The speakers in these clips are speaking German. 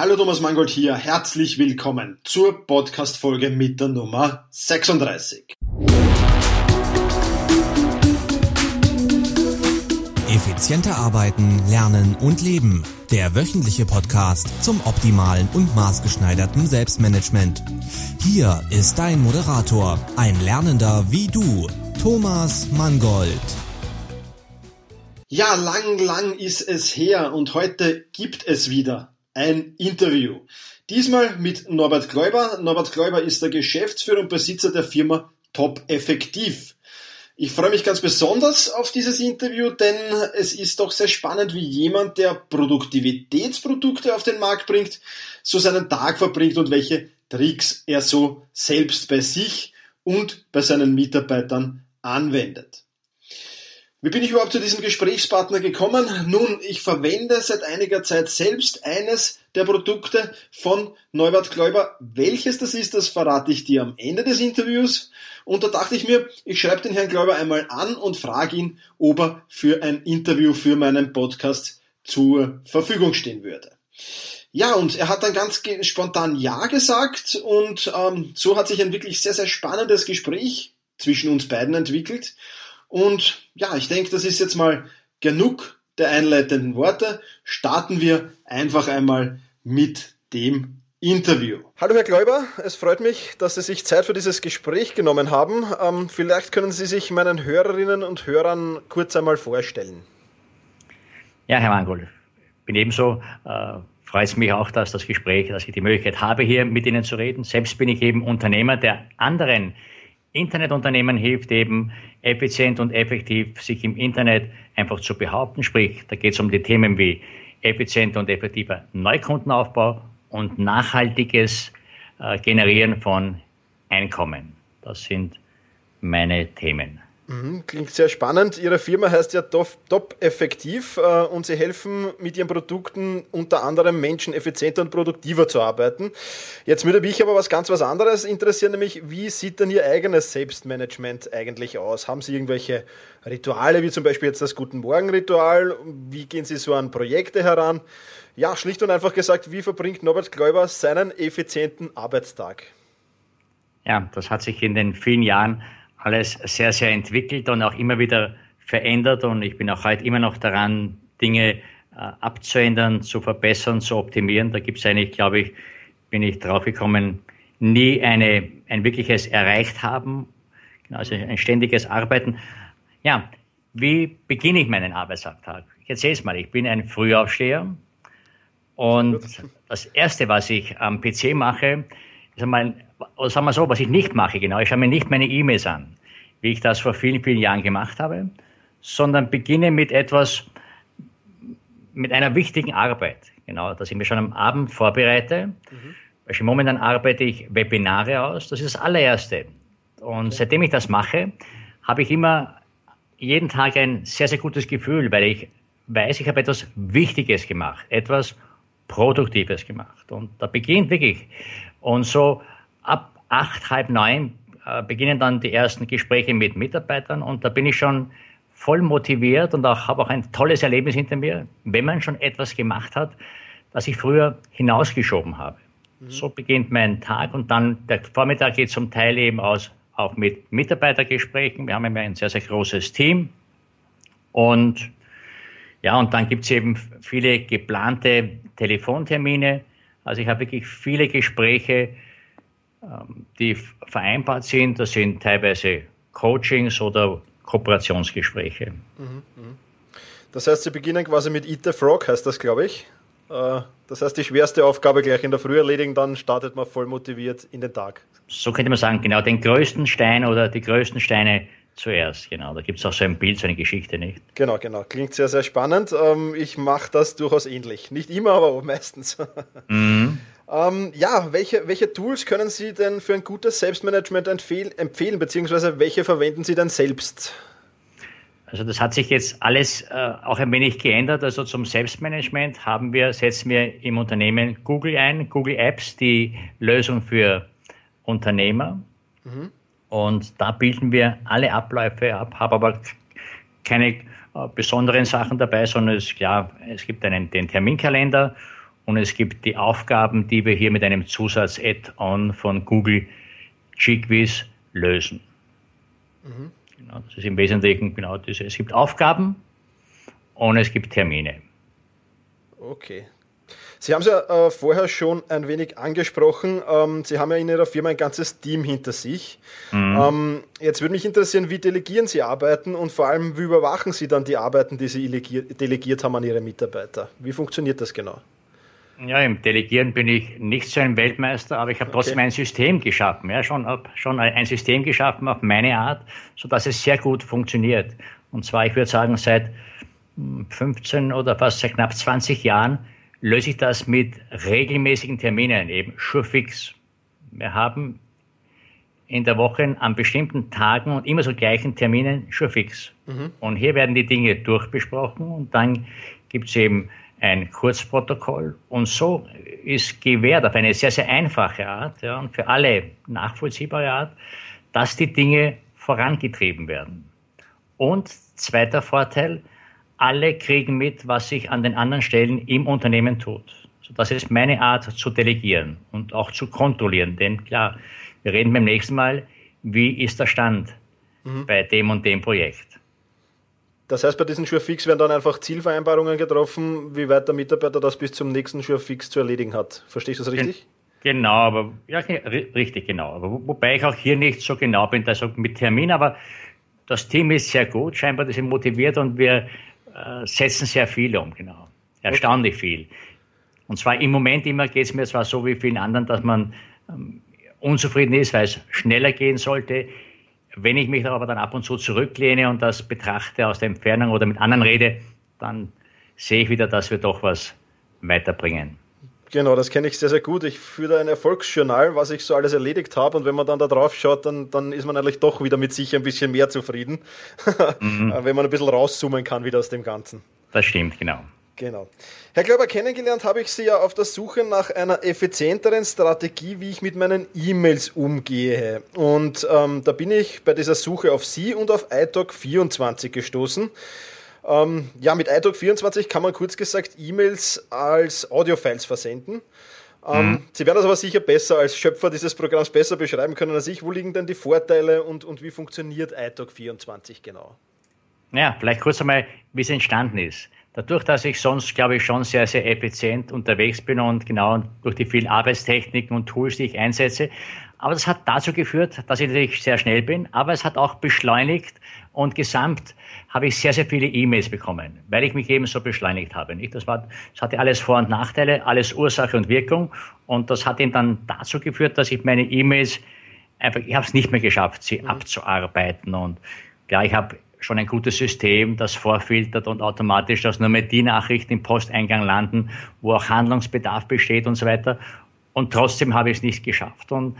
Hallo Thomas Mangold hier, herzlich willkommen zur Podcast-Folge mit der Nummer 36. Effizienter arbeiten, lernen und leben. Der wöchentliche Podcast zum optimalen und maßgeschneiderten Selbstmanagement. Hier ist dein Moderator, ein Lernender wie du, Thomas Mangold. Ja, lang, lang ist es her und heute gibt es wieder ein Interview. Diesmal mit Norbert Gläuber. Norbert Gläuber ist der Geschäftsführer und Besitzer der Firma Top Effektiv. Ich freue mich ganz besonders auf dieses Interview, denn es ist doch sehr spannend, wie jemand, der Produktivitätsprodukte auf den Markt bringt, so seinen Tag verbringt und welche Tricks er so selbst bei sich und bei seinen Mitarbeitern anwendet. Wie bin ich überhaupt zu diesem Gesprächspartner gekommen? Nun, ich verwende seit einiger Zeit selbst eines der Produkte von Neubert Gläuber. Welches das ist, das verrate ich dir am Ende des Interviews. Und da dachte ich mir, ich schreibe den Herrn Gläuber einmal an und frage ihn, ob er für ein Interview für meinen Podcast zur Verfügung stehen würde. Ja, und er hat dann ganz spontan Ja gesagt und ähm, so hat sich ein wirklich sehr, sehr spannendes Gespräch zwischen uns beiden entwickelt. Und ja, ich denke, das ist jetzt mal genug der einleitenden Worte. Starten wir einfach einmal mit dem Interview. Hallo Herr Gläuber, es freut mich, dass Sie sich Zeit für dieses Gespräch genommen haben. Ähm, vielleicht können Sie sich meinen Hörerinnen und Hörern kurz einmal vorstellen. Ja, Herr Mangol, bin ebenso. Äh, freut es mich auch, dass das Gespräch, dass ich die Möglichkeit habe, hier mit Ihnen zu reden. Selbst bin ich eben Unternehmer, der anderen Internetunternehmen hilft eben effizient und effektiv sich im Internet einfach zu behaupten. Sprich, da geht es um die Themen wie effizienter und effektiver Neukundenaufbau und nachhaltiges äh, Generieren von Einkommen. Das sind meine Themen. Mhm, klingt sehr spannend. Ihre Firma heißt ja Top Effektiv äh, und Sie helfen mit Ihren Produkten unter anderem Menschen effizienter und produktiver zu arbeiten. Jetzt würde mich aber was ganz was anderes interessieren, nämlich wie sieht denn Ihr eigenes Selbstmanagement eigentlich aus? Haben Sie irgendwelche Rituale, wie zum Beispiel jetzt das Guten Morgen Ritual? Wie gehen Sie so an Projekte heran? Ja, schlicht und einfach gesagt, wie verbringt Norbert Gläuber seinen effizienten Arbeitstag? Ja, das hat sich in den vielen Jahren alles sehr, sehr entwickelt und auch immer wieder verändert und ich bin auch heute immer noch daran, Dinge äh, abzuändern, zu verbessern, zu optimieren. Da gibt es eigentlich, glaube ich, bin ich draufgekommen, nie eine, ein wirkliches Erreicht haben, also ein ständiges Arbeiten. Ja, wie beginne ich meinen Arbeitsalltag? Ich erzähle es mal, ich bin ein Frühaufsteher und das Erste, was ich am PC mache, ist einmal sagen wir so, was ich nicht mache, genau, ich schaue mir nicht meine E-Mails an, wie ich das vor vielen, vielen Jahren gemacht habe, sondern beginne mit etwas, mit einer wichtigen Arbeit, genau, dass ich mir schon am Abend vorbereite. Mhm. Weil momentan arbeite ich Webinare aus, das ist das allererste. Und okay. seitdem ich das mache, habe ich immer jeden Tag ein sehr, sehr gutes Gefühl, weil ich weiß, ich habe etwas Wichtiges gemacht, etwas Produktives gemacht. Und da beginnt wirklich. Und so ab acht, halb neun äh, beginnen dann die ersten Gespräche mit Mitarbeitern und da bin ich schon voll motiviert und auch habe auch ein tolles Erlebnis hinter mir, wenn man schon etwas gemacht hat, das ich früher hinausgeschoben habe. Mhm. So beginnt mein Tag und dann der Vormittag geht zum Teil eben aus auch mit Mitarbeitergesprächen. Wir haben immer ein sehr, sehr großes Team und ja, und dann gibt es eben viele geplante Telefontermine. Also ich habe wirklich viele Gespräche, die vereinbart sind. Das sind teilweise Coachings oder Kooperationsgespräche. Mhm, mhm. Das heißt, Sie beginnen quasi mit Eat the Frog, heißt das, glaube ich. Äh, das heißt, die schwerste Aufgabe gleich in der Früh erledigen, dann startet man voll motiviert in den Tag. So könnte man sagen, genau, den größten Stein oder die größten Steine zuerst, genau. Da gibt es auch so ein Bild, so eine Geschichte, nicht? Genau, genau. Klingt sehr, sehr spannend. Ähm, ich mache das durchaus ähnlich. Nicht immer, aber meistens. Mhm. Ähm, ja, welche, welche Tools können Sie denn für ein gutes Selbstmanagement empfehlen, beziehungsweise welche verwenden Sie denn selbst? Also das hat sich jetzt alles äh, auch ein wenig geändert. Also zum Selbstmanagement haben wir, setzen wir im Unternehmen Google ein, Google Apps, die Lösung für Unternehmer. Mhm. Und da bilden wir alle Abläufe ab, habe aber keine äh, besonderen Sachen dabei, sondern es, klar, es gibt einen, den Terminkalender und es gibt die Aufgaben, die wir hier mit einem Zusatz-Add-on von Google G-Quiz lösen. Mhm. Genau, das ist im Wesentlichen genau das. Es gibt Aufgaben und es gibt Termine. Okay, Sie haben es ja äh, vorher schon ein wenig angesprochen. Ähm, Sie haben ja in Ihrer Firma ein ganzes Team hinter sich. Mhm. Ähm, jetzt würde mich interessieren, wie delegieren Sie Arbeiten und vor allem, wie überwachen Sie dann die Arbeiten, die Sie delegiert haben an Ihre Mitarbeiter? Wie funktioniert das genau? Ja, im Delegieren bin ich nicht so ein Weltmeister, aber ich habe trotzdem okay. ein System geschaffen. Ja, schon, schon ein System geschaffen auf meine Art, sodass es sehr gut funktioniert. Und zwar, ich würde sagen, seit 15 hm, oder fast seit knapp 20 Jahren löse ich das mit regelmäßigen Terminen, eben fix. Wir haben in der Woche an bestimmten Tagen und immer so gleichen Terminen fix. Mhm. Und hier werden die Dinge durchbesprochen und dann gibt es eben ein Kurzprotokoll. Und so ist gewährt auf eine sehr, sehr einfache Art ja, und für alle nachvollziehbare Art, dass die Dinge vorangetrieben werden. Und zweiter Vorteil, alle kriegen mit, was sich an den anderen Stellen im Unternehmen tut. So, das ist meine Art zu delegieren und auch zu kontrollieren. Denn klar, wir reden beim nächsten Mal, wie ist der Stand mhm. bei dem und dem Projekt. Das heißt, bei diesen Surefix werden dann einfach Zielvereinbarungen getroffen, wie weit der Mitarbeiter das bis zum nächsten Surefix zu erledigen hat. Verstehst du das richtig? Genau, aber ja, richtig genau. Aber wobei ich auch hier nicht so genau bin, also mit Termin, aber das Team ist sehr gut, scheinbar, die sind motiviert und wir äh, setzen sehr viel um, genau. Erstaunlich viel. Und zwar im Moment immer geht es mir zwar so wie vielen anderen, dass man ähm, unzufrieden ist, weil es schneller gehen sollte. Wenn ich mich aber dann ab und zu zurücklehne und das betrachte aus der Entfernung oder mit anderen rede, dann sehe ich wieder, dass wir doch was weiterbringen. Genau, das kenne ich sehr, sehr gut. Ich führe ein Erfolgsjournal, was ich so alles erledigt habe. Und wenn man dann da drauf schaut, dann, dann ist man eigentlich doch wieder mit sich ein bisschen mehr zufrieden. Mhm. wenn man ein bisschen rauszoomen kann wieder aus dem Ganzen. Das stimmt, genau. Genau. Herr Glauber, kennengelernt habe ich Sie ja auf der Suche nach einer effizienteren Strategie, wie ich mit meinen E-Mails umgehe. Und ähm, da bin ich bei dieser Suche auf Sie und auf iTalk24 gestoßen. Ähm, ja, mit iTalk24 kann man kurz gesagt E-Mails als Audiofiles versenden. Ähm, mhm. Sie werden das aber sicher besser als Schöpfer dieses Programms besser beschreiben können als ich. Wo liegen denn die Vorteile und, und wie funktioniert iTalk24 genau? Ja, vielleicht kurz einmal, wie es entstanden ist. Dadurch, dass ich sonst, glaube ich, schon sehr, sehr effizient unterwegs bin und genau durch die vielen Arbeitstechniken und Tools, die ich einsetze. Aber das hat dazu geführt, dass ich natürlich sehr schnell bin, aber es hat auch beschleunigt und gesamt habe ich sehr, sehr viele E-Mails bekommen, weil ich mich eben so beschleunigt habe. Nicht? Das, war, das hatte alles Vor- und Nachteile, alles Ursache und Wirkung. Und das hat eben dann dazu geführt, dass ich meine E-Mails einfach, ich habe es nicht mehr geschafft, sie mhm. abzuarbeiten. Und ja, ich habe schon ein gutes System, das vorfiltert und automatisch, dass nur mehr die Nachrichten im Posteingang landen, wo auch Handlungsbedarf besteht und so weiter. Und trotzdem habe ich es nicht geschafft. Und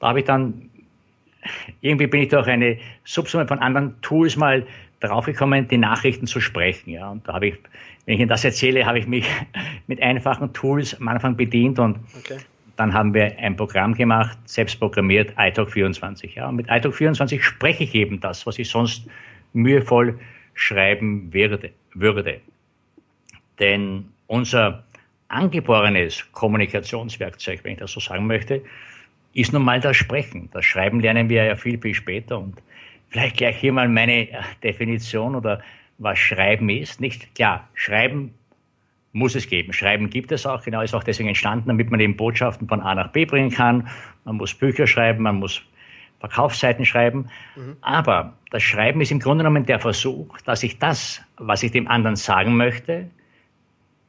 da habe ich dann, irgendwie bin ich durch eine Subsumme von anderen Tools mal draufgekommen, die Nachrichten zu sprechen. Ja. Und da habe ich, wenn ich Ihnen das erzähle, habe ich mich mit einfachen Tools am Anfang bedient und okay. dann haben wir ein Programm gemacht, selbst programmiert, iTalk24. Ja. Und mit iTalk24 spreche ich eben das, was ich sonst mühevoll schreiben würde. würde. Denn unser angeborenes Kommunikationswerkzeug, wenn ich das so sagen möchte, ist nun mal das Sprechen. Das Schreiben lernen wir ja viel, viel später und Vielleicht gleich hier mal meine äh, Definition oder was Schreiben ist. Nicht klar, Schreiben muss es geben. Schreiben gibt es auch, genau ist auch deswegen entstanden, damit man eben Botschaften von A nach B bringen kann. Man muss Bücher schreiben, man muss Verkaufsseiten schreiben. Mhm. Aber das Schreiben ist im Grunde genommen der Versuch, dass ich das, was ich dem anderen sagen möchte,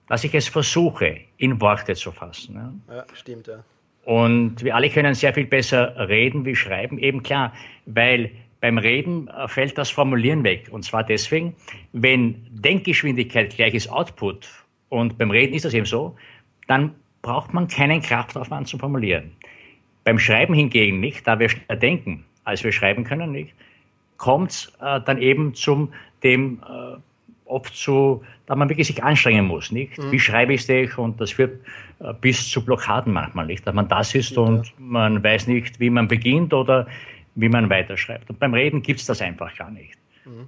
dass ich es versuche, in Worte zu fassen. Ja, stimmt, ja. Und wir alle können sehr viel besser reden wie schreiben, eben klar, weil beim Reden äh, fällt das Formulieren weg. Und zwar deswegen, wenn Denkgeschwindigkeit gleich ist Output und beim Reden ist das eben so, dann braucht man keinen Kraftaufwand zum Formulieren. Beim Schreiben hingegen nicht, da wir schneller denken, als wir schreiben können, nicht, kommt es äh, dann eben zum dem äh, oft so, da man wirklich sich anstrengen muss, nicht? Mhm. Wie schreibe ich es Und das führt äh, bis zu Blockaden manchmal, nicht? Dass man das ist ja. und man weiß nicht, wie man beginnt oder wie man weiterschreibt. Und beim Reden gibt es das einfach gar nicht. Mhm.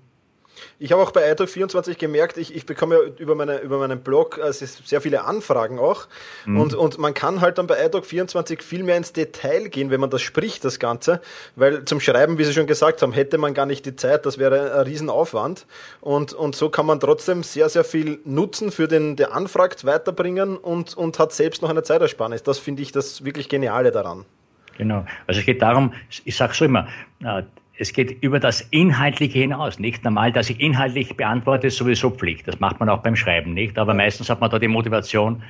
Ich habe auch bei iTalk24 gemerkt, ich, ich bekomme ja über, meine, über meinen Blog also sehr viele Anfragen auch. Mhm. Und, und man kann halt dann bei iTalk24 viel mehr ins Detail gehen, wenn man das spricht, das Ganze. Weil zum Schreiben, wie Sie schon gesagt haben, hätte man gar nicht die Zeit, das wäre ein Riesenaufwand. Und, und so kann man trotzdem sehr, sehr viel Nutzen für den, der anfragt, weiterbringen und, und hat selbst noch eine Zeitersparnis. Das finde ich das wirklich Geniale daran. Genau. Also es geht darum, ich sage so immer, äh, es geht über das Inhaltliche hinaus. Nicht normal, dass ich inhaltlich beantworte, ist sowieso Pflicht. Das macht man auch beim Schreiben nicht. Aber meistens hat man da die Motivation,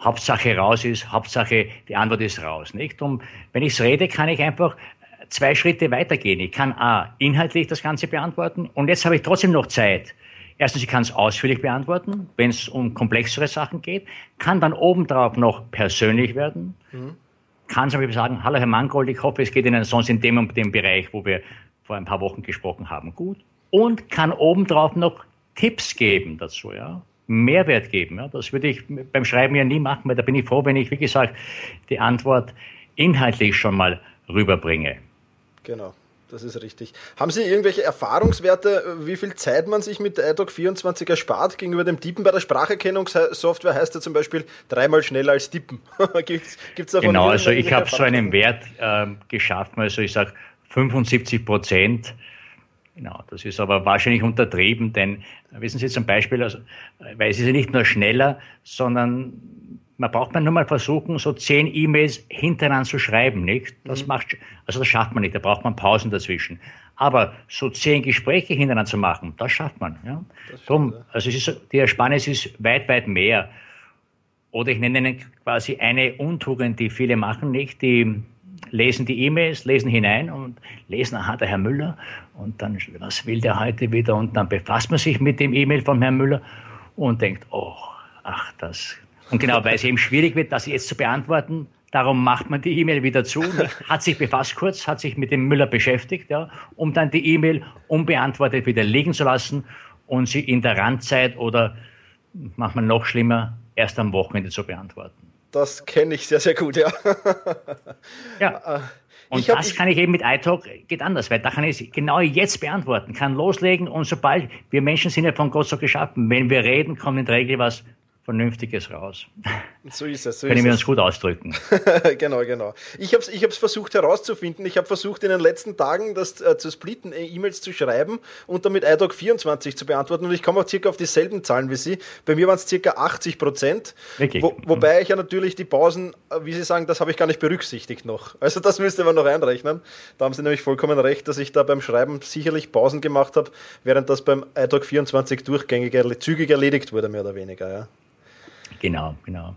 Hauptsache raus ist, Hauptsache die Antwort ist raus. Nicht? Und wenn ich rede, kann ich einfach zwei Schritte weitergehen. Ich kann A, inhaltlich das Ganze beantworten und jetzt habe ich trotzdem noch Zeit. Erstens, ich kann es ausführlich beantworten, wenn es um komplexere Sachen geht, kann dann obendrauf noch persönlich werden. Mhm kann zum Beispiel sagen, hallo Herr Mangold, ich hoffe, es geht Ihnen sonst in dem und dem Bereich, wo wir vor ein paar Wochen gesprochen haben, gut. Und kann obendrauf noch Tipps geben dazu, ja. Mehrwert geben. Ja. Das würde ich beim Schreiben ja nie machen, weil da bin ich froh, wenn ich, wie gesagt, die Antwort inhaltlich schon mal rüberbringe. Genau. Das ist richtig. Haben Sie irgendwelche Erfahrungswerte, wie viel Zeit man sich mit der iDoc 24 erspart gegenüber dem Tippen? Bei der Spracherkennungssoftware heißt ja zum Beispiel dreimal schneller als tippen. Gibt es davon Genau, also ich habe so einen Wert äh, geschafft, also ich sage 75 Prozent. Genau, das ist aber wahrscheinlich untertrieben, denn wissen Sie zum Beispiel, also, weil es ist ja nicht nur schneller, sondern man braucht man nur mal versuchen, so zehn E-Mails hintereinander zu schreiben, nicht? Das mhm. macht, also das schafft man nicht, da braucht man Pausen dazwischen. Aber so zehn Gespräche hintereinander zu machen, das schafft man, ja. Drum, also es ist, die Ersparnis ist weit, weit mehr. Oder ich nenne Ihnen quasi eine Untugend, die viele machen, nicht? Die lesen die E-Mails, lesen hinein und lesen, aha, der Herr Müller. Und dann, was will der heute wieder? Und dann befasst man sich mit dem E-Mail von Herrn Müller und denkt, oh, ach, das, und genau, weil es eben schwierig wird, das jetzt zu beantworten, darum macht man die E-Mail wieder zu, hat sich befasst kurz, hat sich mit dem Müller beschäftigt, ja, um dann die E-Mail unbeantwortet wieder liegen zu lassen und sie in der Randzeit oder, macht man noch schlimmer, erst am Wochenende zu beantworten. Das kenne ich sehr, sehr gut, ja. ja. Äh, und hab, das kann ich eben mit iTalk, geht anders, weil da kann ich es genau jetzt beantworten, kann loslegen und sobald, wir Menschen sind ja von Gott so geschaffen, wenn wir reden, kommt in der Regel was Vernünftiges raus. So ist es. So Können wir uns gut ausdrücken. genau, genau. Ich habe es ich versucht herauszufinden. Ich habe versucht in den letzten Tagen das äh, zu splitten, äh, E-Mails zu schreiben und damit iDoc 24 zu beantworten. Und ich komme auch circa auf dieselben Zahlen wie Sie. Bei mir waren es circa 80 Prozent. Wo, wobei ich ja natürlich die Pausen, äh, wie Sie sagen, das habe ich gar nicht berücksichtigt noch. Also das müsste man noch einrechnen. Da haben Sie nämlich vollkommen recht, dass ich da beim Schreiben sicherlich Pausen gemacht habe, während das beim iDoc 24 durchgängig zügig erledigt wurde, mehr oder weniger. Ja. Genau, genau.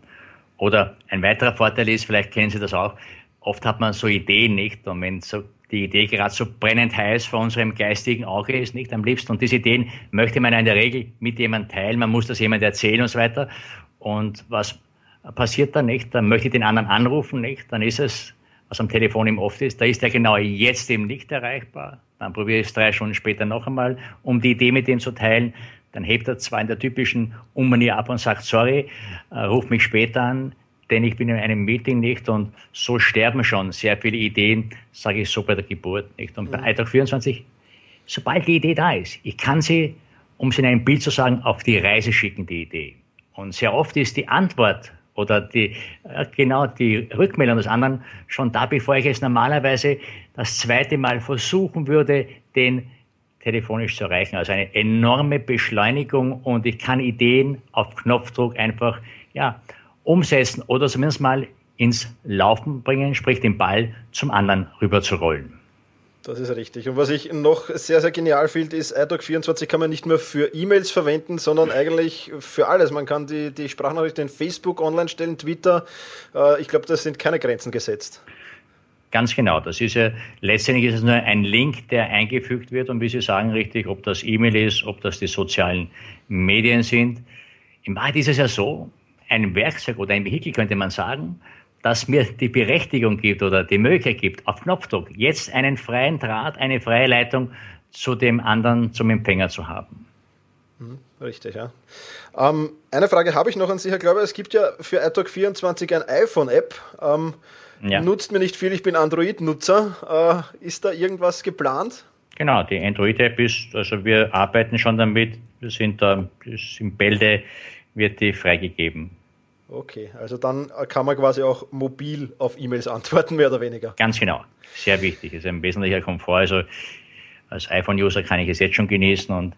Oder ein weiterer Vorteil ist, vielleicht kennen Sie das auch, oft hat man so Ideen nicht und wenn so die Idee gerade so brennend heiß vor unserem geistigen Auge ist, nicht am liebsten. Und diese Ideen möchte man in der Regel mit jemandem teilen, man muss das jemand erzählen und so weiter. Und was passiert dann nicht? Dann möchte ich den anderen anrufen, nicht? Dann ist es, was am Telefon ihm oft ist, da ist er genau jetzt eben nicht erreichbar. Dann probiere ich es drei Stunden später noch einmal, um die Idee mit ihm zu teilen. Dann hebt er zwar in der typischen Unmanier ab und sagt, sorry, äh, ruf mich später an, denn ich bin in einem Meeting nicht und so sterben schon sehr viele Ideen, sage ich so bei der Geburt nicht. Und bei mhm. Eintrag 24, sobald die Idee da ist, ich kann sie, um es in einem Bild zu sagen, auf die Reise schicken, die Idee. Und sehr oft ist die Antwort oder die, äh, genau die Rückmeldung des anderen schon da, bevor ich es normalerweise das zweite Mal versuchen würde, den telefonisch zu erreichen. Also eine enorme Beschleunigung und ich kann Ideen auf Knopfdruck einfach ja, umsetzen oder zumindest mal ins Laufen bringen, sprich den Ball zum anderen rüber zu rollen. Das ist richtig. Und was ich noch sehr, sehr genial finde, ist, iDoc24 kann man nicht nur für E-Mails verwenden, sondern eigentlich für alles. Man kann die, die Sprachnachrichten in Facebook online stellen, Twitter. Äh, ich glaube, da sind keine Grenzen gesetzt. Ganz genau. Das ist ja, letztendlich ist es nur ein Link, der eingefügt wird und wie Sie sagen richtig, ob das E-Mail ist, ob das die sozialen Medien sind. In Wahrheit ist es ja so, ein Werkzeug oder ein Vehikel könnte man sagen, das mir die Berechtigung gibt oder die Möglichkeit gibt, auf Knopfdruck jetzt einen freien Draht, eine freie Leitung zu dem anderen, zum Empfänger zu haben. Mhm, richtig, ja. Ähm, eine Frage habe ich noch an Sie, Herr Glauber. Es gibt ja für iTalk 24 ein iPhone-App. Ähm, ja. Nutzt mir nicht viel, ich bin Android-Nutzer. Äh, ist da irgendwas geplant? Genau, die Android-App ist, also wir arbeiten schon damit, wir sind da, im Bälde wird die freigegeben. Okay, also dann kann man quasi auch mobil auf E-Mails antworten, mehr oder weniger. Ganz genau, sehr wichtig, ist ein wesentlicher Komfort. Also als iPhone-User kann ich es jetzt schon genießen und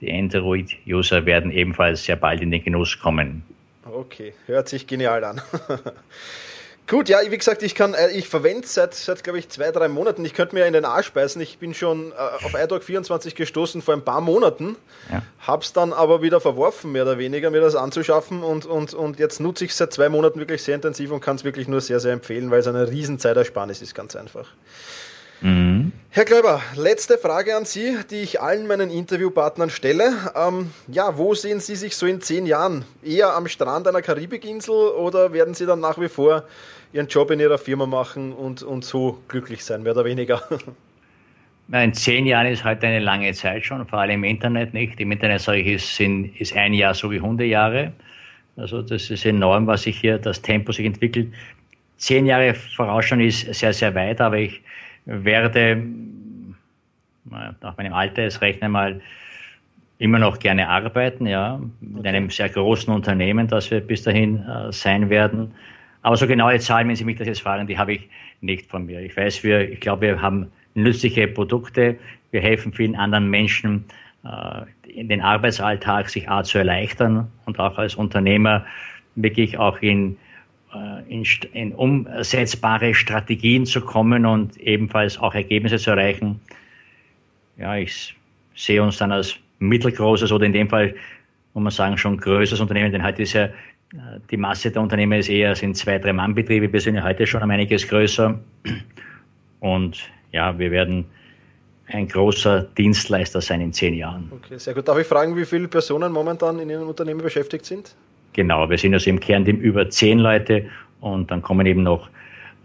die Android-User werden ebenfalls sehr bald in den Genuss kommen. Okay, hört sich genial an. Gut, ja, wie gesagt, ich kann, äh, ich verwende seit, seit glaube ich, zwei, drei Monaten. Ich könnte mir in den Arsch beißen. Ich bin schon äh, auf iDog 24 gestoßen vor ein paar Monaten, ja. hab's dann aber wieder verworfen, mehr oder weniger, mir das anzuschaffen und, und, und jetzt nutze ich es seit zwei Monaten wirklich sehr intensiv und kann es wirklich nur sehr, sehr empfehlen, weil es eine riesen Zeitersparnis ist, ganz einfach. Mhm. Herr Kläuber, letzte Frage an Sie, die ich allen meinen Interviewpartnern stelle. Ähm, ja, wo sehen Sie sich so in zehn Jahren? Eher am Strand einer Karibikinsel oder werden Sie dann nach wie vor Ihren Job in Ihrer Firma machen und, und so glücklich sein, mehr oder weniger? In zehn Jahren ist heute eine lange Zeit schon, vor allem im Internet nicht. Im Internet sage ich, ist, sind, ist ein Jahr so wie Hundejahre. Also das ist enorm, was sich hier, das Tempo sich entwickelt. Zehn Jahre vorausschauen ist sehr, sehr weit, aber ich werde nach meinem Alter, es rechne mal, immer noch gerne arbeiten, ja, mit einem sehr großen Unternehmen, das wir bis dahin äh, sein werden. Aber so genaue Zahlen, wenn Sie mich das jetzt fragen, die habe ich nicht von mir. Ich weiß, wir, ich glaube, wir haben nützliche Produkte. Wir helfen vielen anderen Menschen, äh, in den Arbeitsalltag sich A zu erleichtern und auch als Unternehmer wirklich auch in in, in umsetzbare Strategien zu kommen und ebenfalls auch Ergebnisse zu erreichen. Ja, ich sehe uns dann als mittelgroßes oder in dem Fall, muss man sagen, schon größeres Unternehmen, denn heute ist ja äh, die Masse der Unternehmen ist eher sind zwei, drei Mann-Betriebe. Wir sind ja heute schon um einiges größer. Und ja, wir werden ein großer Dienstleister sein in zehn Jahren. Okay, sehr gut. Darf ich fragen, wie viele Personen momentan in Ihrem Unternehmen beschäftigt sind? Genau, wir sind also im Kernteam über zehn Leute und dann kommen eben noch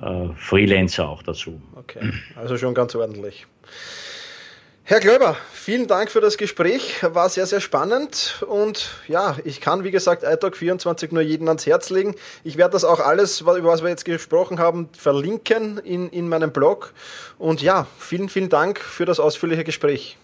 äh, Freelancer auch dazu. Okay, also schon ganz ordentlich. Herr Glöber, vielen Dank für das Gespräch. War sehr, sehr spannend. Und ja, ich kann, wie gesagt, iTalk 24 nur jeden ans Herz legen. Ich werde das auch alles, über was wir jetzt gesprochen haben, verlinken in, in meinem Blog. Und ja, vielen, vielen Dank für das ausführliche Gespräch.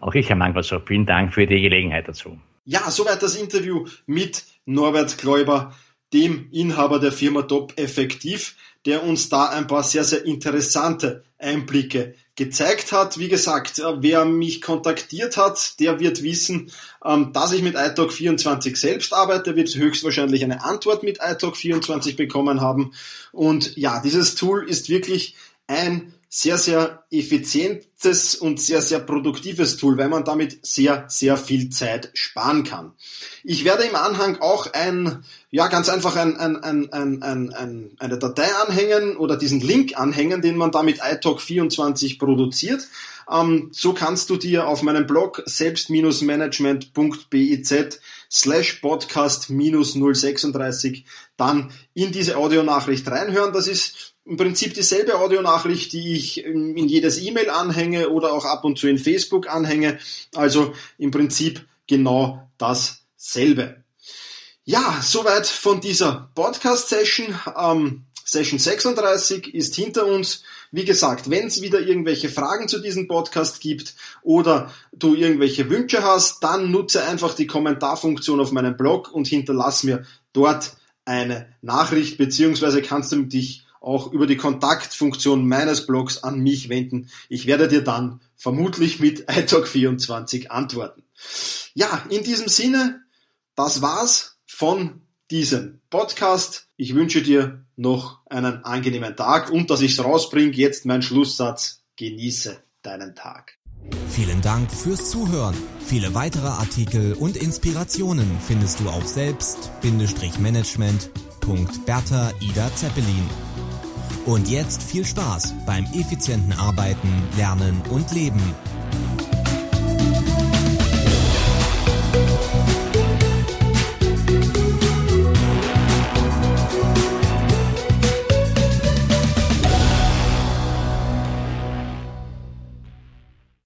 Auch ich, Herr Mangwasser, vielen Dank für die Gelegenheit dazu. Ja, soweit das Interview mit Norbert Gläuber, dem Inhaber der Firma Top Effektiv, der uns da ein paar sehr, sehr interessante Einblicke gezeigt hat. Wie gesagt, äh, wer mich kontaktiert hat, der wird wissen, ähm, dass ich mit iTalk 24 selbst arbeite, wird höchstwahrscheinlich eine Antwort mit iTalk 24 bekommen haben. Und ja, dieses Tool ist wirklich ein sehr, sehr effizientes und sehr, sehr produktives Tool, weil man damit sehr, sehr viel Zeit sparen kann. Ich werde im Anhang auch ein, ja, ganz einfach ein, ein, ein, ein, ein, ein, eine Datei anhängen oder diesen Link anhängen, den man damit iTalk24 produziert. Ähm, so kannst du dir auf meinem Blog selbst-management.biz slash podcast 036 dann in diese Audionachricht reinhören. Das ist im Prinzip dieselbe Audionachricht, die ich in jedes E-Mail anhänge oder auch ab und zu in Facebook anhänge. Also im Prinzip genau dasselbe. Ja, soweit von dieser Podcast-Session. Ähm, Session 36 ist hinter uns. Wie gesagt, wenn es wieder irgendwelche Fragen zu diesem Podcast gibt oder du irgendwelche Wünsche hast, dann nutze einfach die Kommentarfunktion auf meinem Blog und hinterlass mir dort eine Nachricht, beziehungsweise kannst du dich auch über die Kontaktfunktion meines Blogs an mich wenden. Ich werde dir dann vermutlich mit iTalk24 antworten. Ja, in diesem Sinne, das war's von diesem Podcast. Ich wünsche dir noch einen angenehmen Tag und dass ich's rausbringe, jetzt mein Schlusssatz. Genieße deinen Tag. Vielen Dank fürs Zuhören. Viele weitere Artikel und Inspirationen findest du auf selbst-management.bertha Ida Zeppelin. Und jetzt viel Spaß beim effizienten Arbeiten, Lernen und Leben.